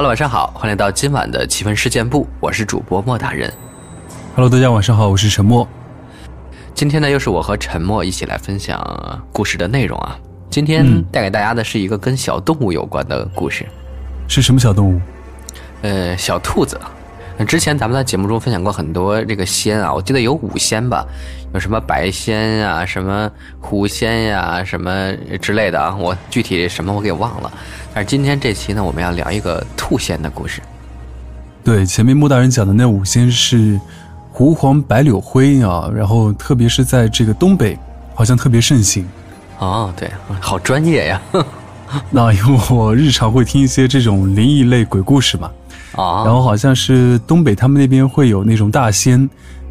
Hello，晚上好，欢迎来到今晚的奇闻事件部，我是主播莫大人。Hello，大家晚上好，我是陈默。今天呢，又是我和陈默一起来分享故事的内容啊。今天嗯带给大家的是一个跟小动物有关的故事，是什么小动物？呃，小兔子。那之前咱们在节目中分享过很多这个仙啊，我记得有五仙吧，有什么白仙呀、什么狐仙呀、什么之类的啊，我具体什么我给忘了。但是今天这期呢，我们要聊一个兔仙的故事。对，前面穆大人讲的那五仙是狐黄白柳灰啊，然后特别是在这个东北，好像特别盛行。哦，对，好专业呀。那因为我日常会听一些这种灵异类鬼故事嘛，哦，然后好像是东北他们那边会有那种大仙，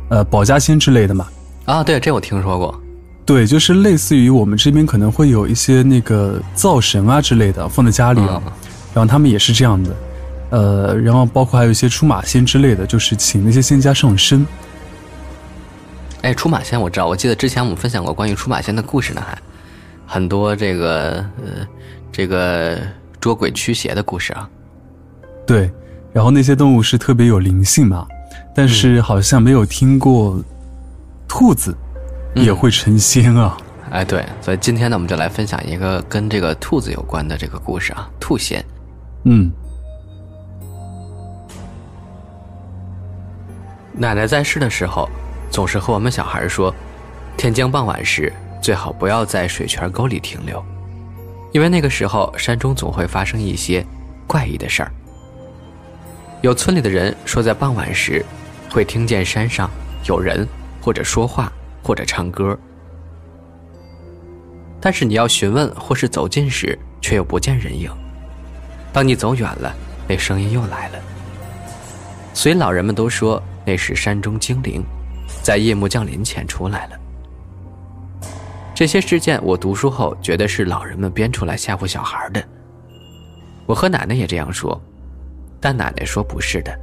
呃，保家仙之类的嘛。啊，对，这我听说过。对，就是类似于我们这边可能会有一些那个灶神啊之类的放在家里啊，嗯然后他们也是这样的，呃，然后包括还有一些出马仙之类的，就是请那些仙家上身。哎，出马仙我知道，我记得之前我们分享过关于出马仙的故事呢，还很多这个呃这个捉鬼驱邪的故事啊。对，然后那些动物是特别有灵性嘛，但是好像没有听过兔子也会成仙啊。哎，对，所以今天呢，我们就来分享一个跟这个兔子有关的这个故事啊，兔仙。嗯，奶奶在世的时候，总是和我们小孩说，天将傍晚时最好不要在水泉沟里停留，因为那个时候山中总会发生一些怪异的事儿。有村里的人说，在傍晚时会听见山上有人或者说话或者唱歌，但是你要询问或是走近时，却又不见人影。当你走远了，那声音又来了。所以老人们都说那是山中精灵，在夜幕降临前出来了。这些事件我读书后觉得是老人们编出来吓唬小孩的。我和奶奶也这样说，但奶奶说不是的，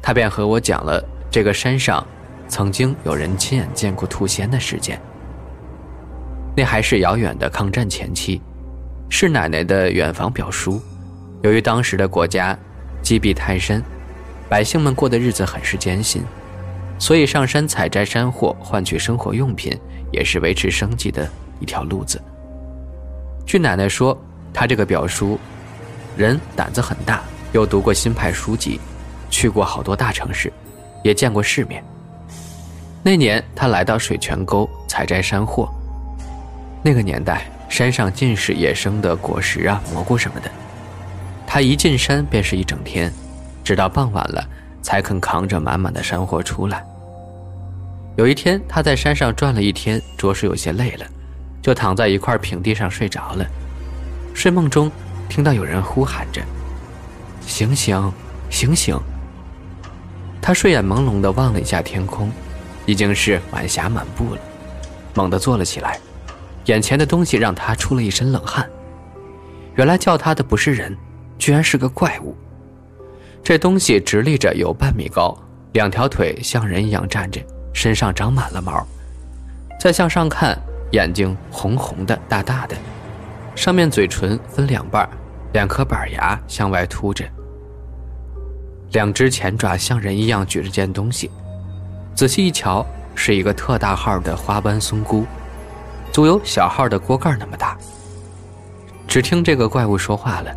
她便和我讲了这个山上曾经有人亲眼见过兔仙的事件。那还是遥远的抗战前期，是奶奶的远房表叔。由于当时的国家积弊太深，百姓们过的日子很是艰辛，所以上山采摘山货换取生活用品，也是维持生计的一条路子。据奶奶说，他这个表叔，人胆子很大，又读过新派书籍，去过好多大城市，也见过世面。那年他来到水泉沟采摘山货，那个年代山上尽是野生的果实啊、蘑菇什么的。他一进山便是一整天，直到傍晚了才肯扛着满满的山货出来。有一天，他在山上转了一天，着实有些累了，就躺在一块平地上睡着了。睡梦中，听到有人呼喊着：“醒醒，醒醒！”他睡眼朦胧地望了一下天空，已经是晚霞满布了，猛地坐了起来，眼前的东西让他出了一身冷汗。原来叫他的不是人。居然是个怪物。这东西直立着有半米高，两条腿像人一样站着，身上长满了毛。再向上看，眼睛红红的、大大的，上面嘴唇分两半，两颗板牙向外凸着。两只前爪像人一样举着件东西，仔细一瞧，是一个特大号的花斑松菇，足有小号的锅盖那么大。只听这个怪物说话了。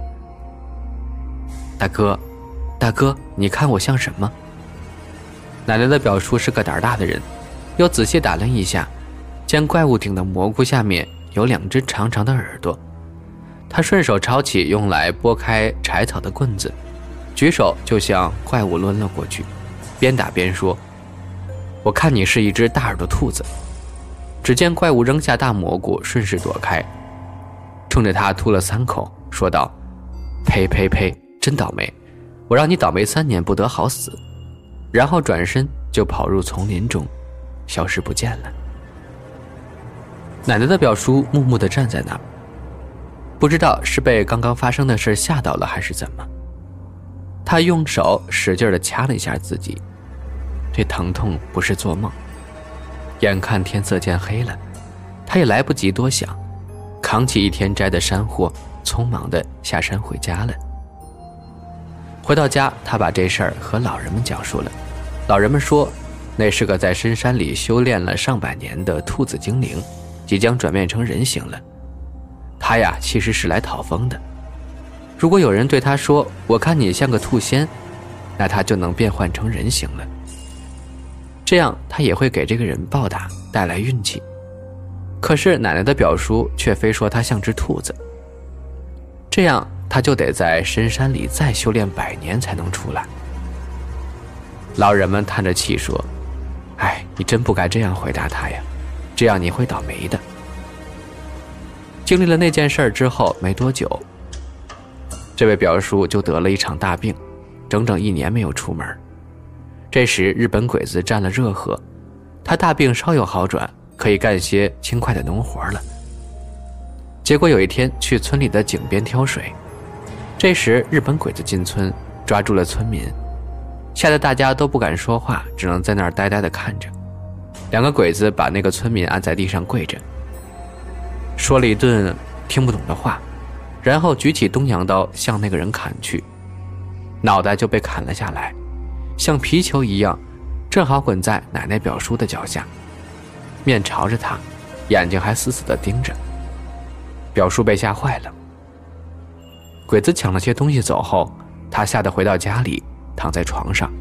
大哥，大哥，你看我像什么？奶奶的表叔是个胆大的人，又仔细打量一下，见怪物顶的蘑菇下面有两只长长的耳朵，他顺手抄起用来拨开柴草的棍子，举手就向怪物抡了过去，边打边说：“我看你是一只大耳朵兔子。”只见怪物扔下大蘑菇，顺势躲开，冲着他吐了三口，说道：“呸呸呸！真倒霉！我让你倒霉三年，不得好死！然后转身就跑入丛林中，消失不见了。奶奶的表叔木木的站在那儿，不知道是被刚刚发生的事吓到了，还是怎么。他用手使劲的掐了一下自己，这疼痛不是做梦。眼看天色渐黑了，他也来不及多想，扛起一天摘的山货，匆忙的下山回家了。回到家，他把这事儿和老人们讲述了。老人们说，那是个在深山里修炼了上百年的兔子精灵，即将转变成人形了。他呀，其实是来讨封的。如果有人对他说：“我看你像个兔仙”，那他就能变换成人形了。这样他也会给这个人报答，带来运气。可是奶奶的表叔却非说他像只兔子。这样他就得在深山里再修炼百年才能出来。老人们叹着气说：“哎，你真不该这样回答他呀，这样你会倒霉的。”经历了那件事之后没多久。这位表叔就得了一场大病，整整一年没有出门。这时日本鬼子占了热河，他大病稍有好转，可以干些轻快的农活了。结果有一天去村里的井边挑水，这时日本鬼子进村，抓住了村民，吓得大家都不敢说话，只能在那儿呆呆地看着。两个鬼子把那个村民按在地上跪着，说了一顿听不懂的话。然后举起东洋刀向那个人砍去，脑袋就被砍了下来，像皮球一样，正好滚在奶奶表叔的脚下，面朝着他，眼睛还死死地盯着。表叔被吓坏了。鬼子抢了些东西走后，他吓得回到家里，躺在床上。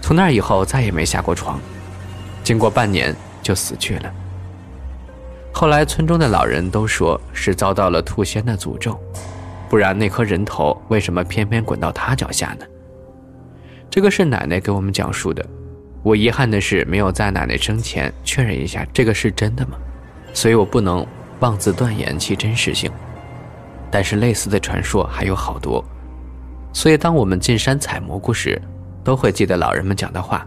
从那以后再也没下过床，经过半年就死去了。后来，村中的老人都说是遭到了兔仙的诅咒，不然那颗人头为什么偏偏滚到他脚下呢？这个是奶奶给我们讲述的。我遗憾的是没有在奶奶生前确认一下这个是真的吗？所以我不能妄自断言其真实性。但是类似的传说还有好多，所以当我们进山采蘑菇时，都会记得老人们讲的话：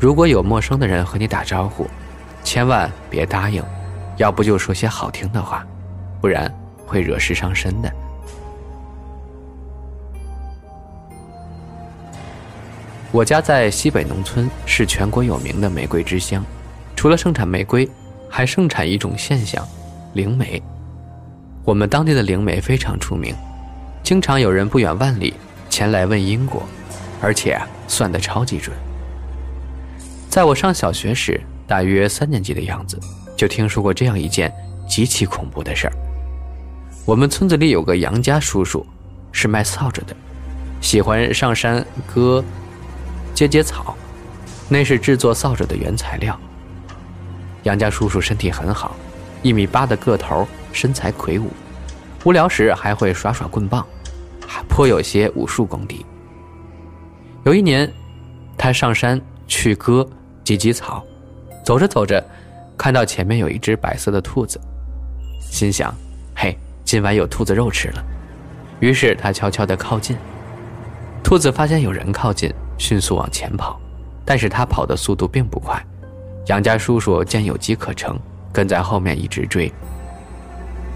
如果有陌生的人和你打招呼，千万别答应。要不就说些好听的话，不然会惹事伤身的。我家在西北农村，是全国有名的玫瑰之乡。除了盛产玫瑰，还盛产一种现象——灵媒。我们当地的灵媒非常出名，经常有人不远万里前来问因果，而且算得超级准。在我上小学时，大约三年级的样子。就听说过这样一件极其恐怖的事儿。我们村子里有个杨家叔叔，是卖扫帚的，喜欢上山割结节草，那是制作扫帚的原材料。杨家叔叔身体很好，一米八的个头，身材魁梧，无聊时还会耍耍棍棒，还颇有些武术功底。有一年，他上山去割结结草，走着走着。看到前面有一只白色的兔子，心想：“嘿，今晚有兔子肉吃了。”于是他悄悄地靠近。兔子发现有人靠近，迅速往前跑，但是他跑的速度并不快。杨家叔叔见有机可乘，跟在后面一直追。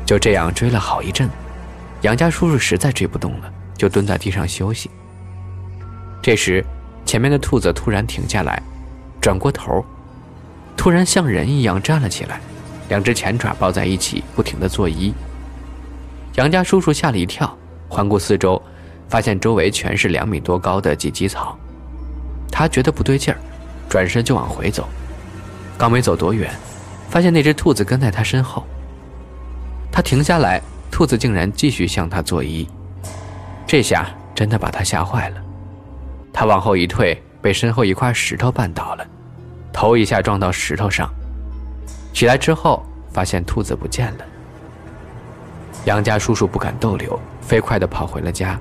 就这样追了好一阵，杨家叔叔实在追不动了，就蹲在地上休息。这时，前面的兔子突然停下来，转过头。突然像人一样站了起来，两只前爪抱在一起，不停地作揖。杨家叔叔吓了一跳，环顾四周，发现周围全是两米多高的芨芨草。他觉得不对劲儿，转身就往回走。刚没走多远，发现那只兔子跟在他身后。他停下来，兔子竟然继续向他作揖。这下真的把他吓坏了。他往后一退，被身后一块石头绊倒了。头一下撞到石头上，起来之后发现兔子不见了。杨家叔叔不敢逗留，飞快地跑回了家。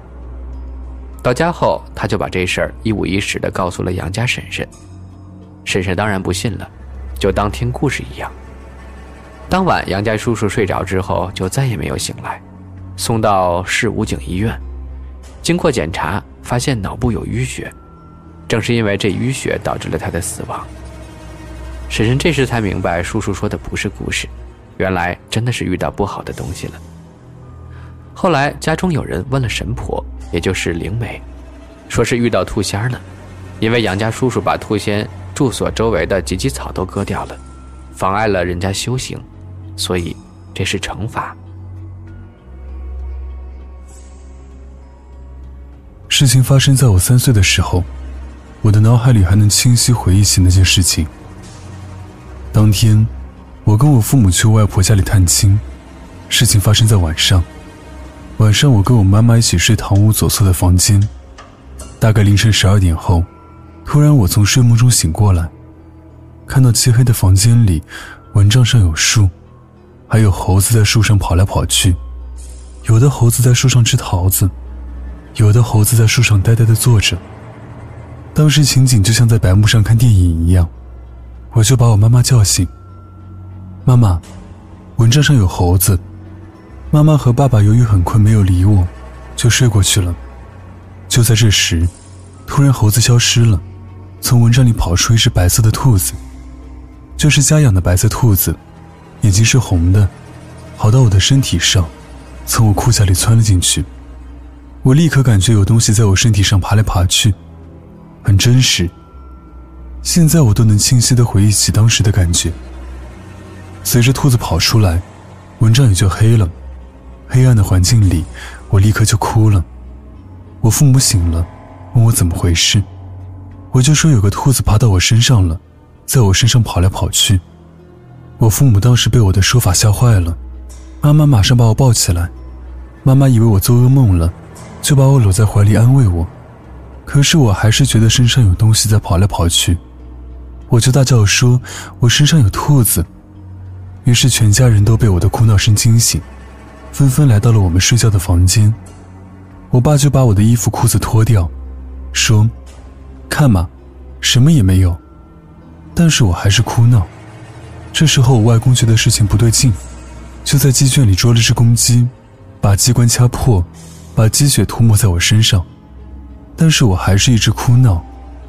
到家后，他就把这事儿一五一十地告诉了杨家婶婶。婶婶当然不信了，就当听故事一样。当晚，杨家叔叔睡着之后就再也没有醒来，送到市武警医院。经过检查，发现脑部有淤血，正是因为这淤血导致了他的死亡。婶婶这时才明白，叔叔说的不是故事，原来真的是遇到不好的东西了。后来家中有人问了神婆，也就是灵媒，说是遇到兔仙了，因为杨家叔叔把兔仙住所周围的芨芨草都割掉了，妨碍了人家修行，所以这是惩罚。事情发生在我三岁的时候，我的脑海里还能清晰回忆起那件事情。当天，我跟我父母去外婆家里探亲，事情发生在晚上。晚上，我跟我妈妈一起睡堂屋左侧的房间，大概凌晨十二点后，突然我从睡梦中醒过来，看到漆黑的房间里，蚊帐上有树，还有猴子在树上跑来跑去，有的猴子在树上吃桃子。有的猴子在树上呆呆地坐着。当时情景就像在白幕上看电影一样，我就把我妈妈叫醒。妈妈，蚊帐上有猴子。妈妈和爸爸由于很困没有理我，就睡过去了。就在这时，突然猴子消失了，从蚊帐里跑出一只白色的兔子，就是家养的白色兔子，眼睛是红的，跑到我的身体上，从我裤脚里窜了进去。我立刻感觉有东西在我身体上爬来爬去，很真实。现在我都能清晰地回忆起当时的感觉。随着兔子跑出来，蚊帐也就黑了。黑暗的环境里，我立刻就哭了。我父母醒了，问我怎么回事，我就说有个兔子爬到我身上了，在我身上跑来跑去。我父母当时被我的说法吓坏了，妈妈马上把我抱起来，妈妈以为我做噩梦了。就把我搂在怀里安慰我，可是我还是觉得身上有东西在跑来跑去，我就大叫说：“我身上有兔子！”于是全家人都被我的哭闹声惊醒，纷纷来到了我们睡觉的房间。我爸就把我的衣服裤子脱掉，说：“看嘛，什么也没有。”但是我还是哭闹。这时候我外公觉得事情不对劲，就在鸡圈里捉了只公鸡，把鸡冠掐破。把鸡血涂抹在我身上，但是我还是一直哭闹，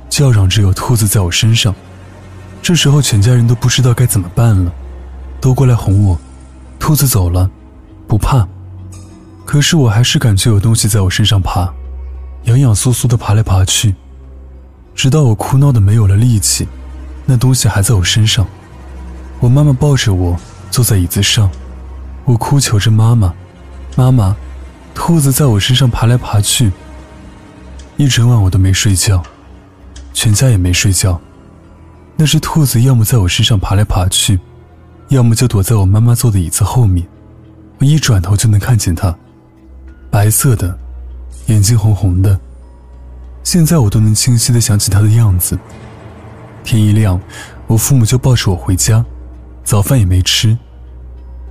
叫嚷着有兔子在我身上。这时候全家人都不知道该怎么办了，都过来哄我。兔子走了，不怕。可是我还是感觉有东西在我身上爬，痒痒酥酥的爬来爬去，直到我哭闹的没有了力气，那东西还在我身上。我妈妈抱着我坐在椅子上，我哭求着妈妈，妈妈。兔子在我身上爬来爬去，一整晚我都没睡觉，全家也没睡觉。那只兔子要么在我身上爬来爬去，要么就躲在我妈妈坐的椅子后面。我一转头就能看见它，白色的，眼睛红红的。现在我都能清晰的想起它的样子。天一亮，我父母就抱着我回家，早饭也没吃。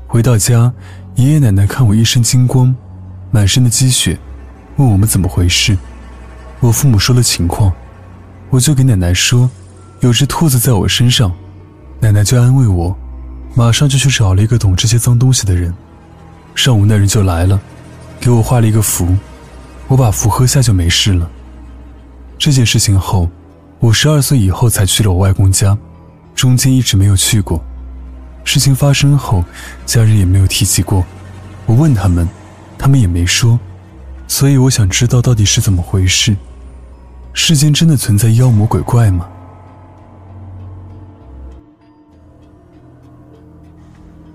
回到家，爷爷奶奶看我一身金光。满身的积雪，问我们怎么回事。我父母说了情况，我就给奶奶说，有只兔子在我身上。奶奶就安慰我，马上就去找了一个懂这些脏东西的人。上午那人就来了，给我画了一个符，我把符喝下就没事了。这件事情后，我十二岁以后才去了我外公家，中间一直没有去过。事情发生后，家人也没有提起过。我问他们。他们也没说，所以我想知道到底是怎么回事。世间真的存在妖魔鬼怪吗？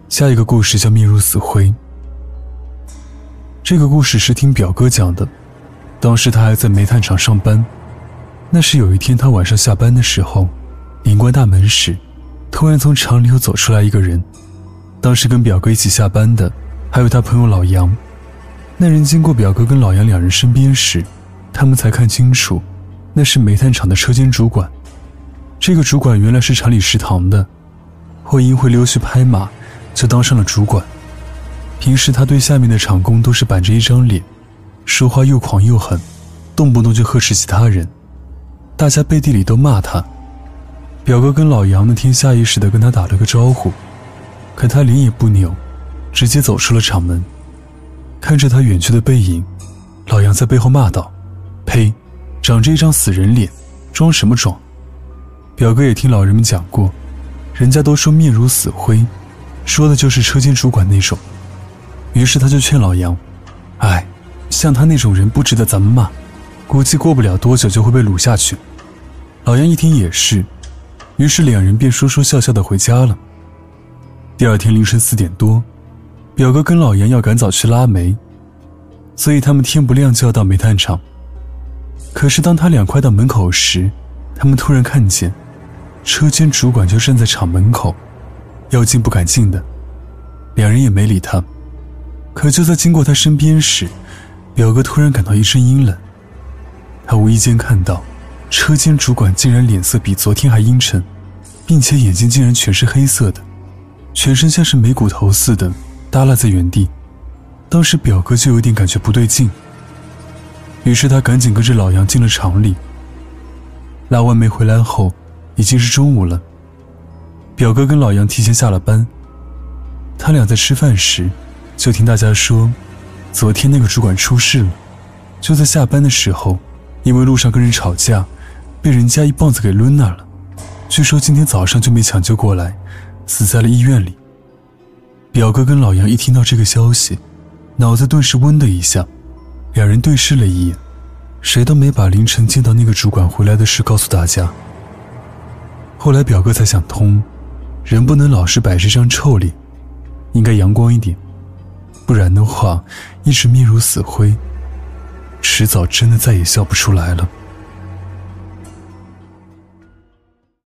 下一个故事叫《面如死灰》。这个故事是听表哥讲的，当时他还在煤炭厂上班。那是有一天他晚上下班的时候，拧关大门时，突然从厂里又走出来一个人。当时跟表哥一起下班的还有他朋友老杨。那人经过表哥跟老杨两人身边时，他们才看清楚，那是煤炭厂的车间主管。这个主管原来是厂里食堂的，后因会溜须拍马，就当上了主管。平时他对下面的厂工都是板着一张脸，说话又狂又狠，动不动就呵斥其他人，大家背地里都骂他。表哥跟老杨那天下意识地跟他打了个招呼，可他脸也不扭，直接走出了厂门。看着他远去的背影，老杨在背后骂道：“呸，长着一张死人脸，装什么装？”表哥也听老人们讲过，人家都说面如死灰，说的就是车间主管那种。于是他就劝老杨：“哎，像他那种人不值得咱们骂，估计过不了多久就会被掳下去。”老杨一听也是，于是两人便说说笑笑的回家了。第二天凌晨四点多，表哥跟老杨要赶早去拉煤，所以他们天不亮就要到煤炭厂。可是当他俩快到门口时，他们突然看见。车间主管就站在厂门口，要进不敢进的，两人也没理他。可就在经过他身边时，表哥突然感到一身阴冷。他无意间看到，车间主管竟然脸色比昨天还阴沉，并且眼睛竟然全是黑色的，全身像是没骨头似的耷拉在原地。当时表哥就有点感觉不对劲，于是他赶紧跟着老杨进了厂里。拉完煤回来后。已经是中午了。表哥跟老杨提前下了班。他俩在吃饭时，就听大家说，昨天那个主管出事了。就在下班的时候，因为路上跟人吵架，被人家一棒子给抡那儿了。据说今天早上就没抢救过来，死在了医院里。表哥跟老杨一听到这个消息，脑子顿时嗡的一下，两人对视了一眼，谁都没把凌晨见到那个主管回来的事告诉大家。后来表哥才想通，人不能老是摆着张臭脸，应该阳光一点，不然的话，一直面如死灰，迟早真的再也笑不出来了。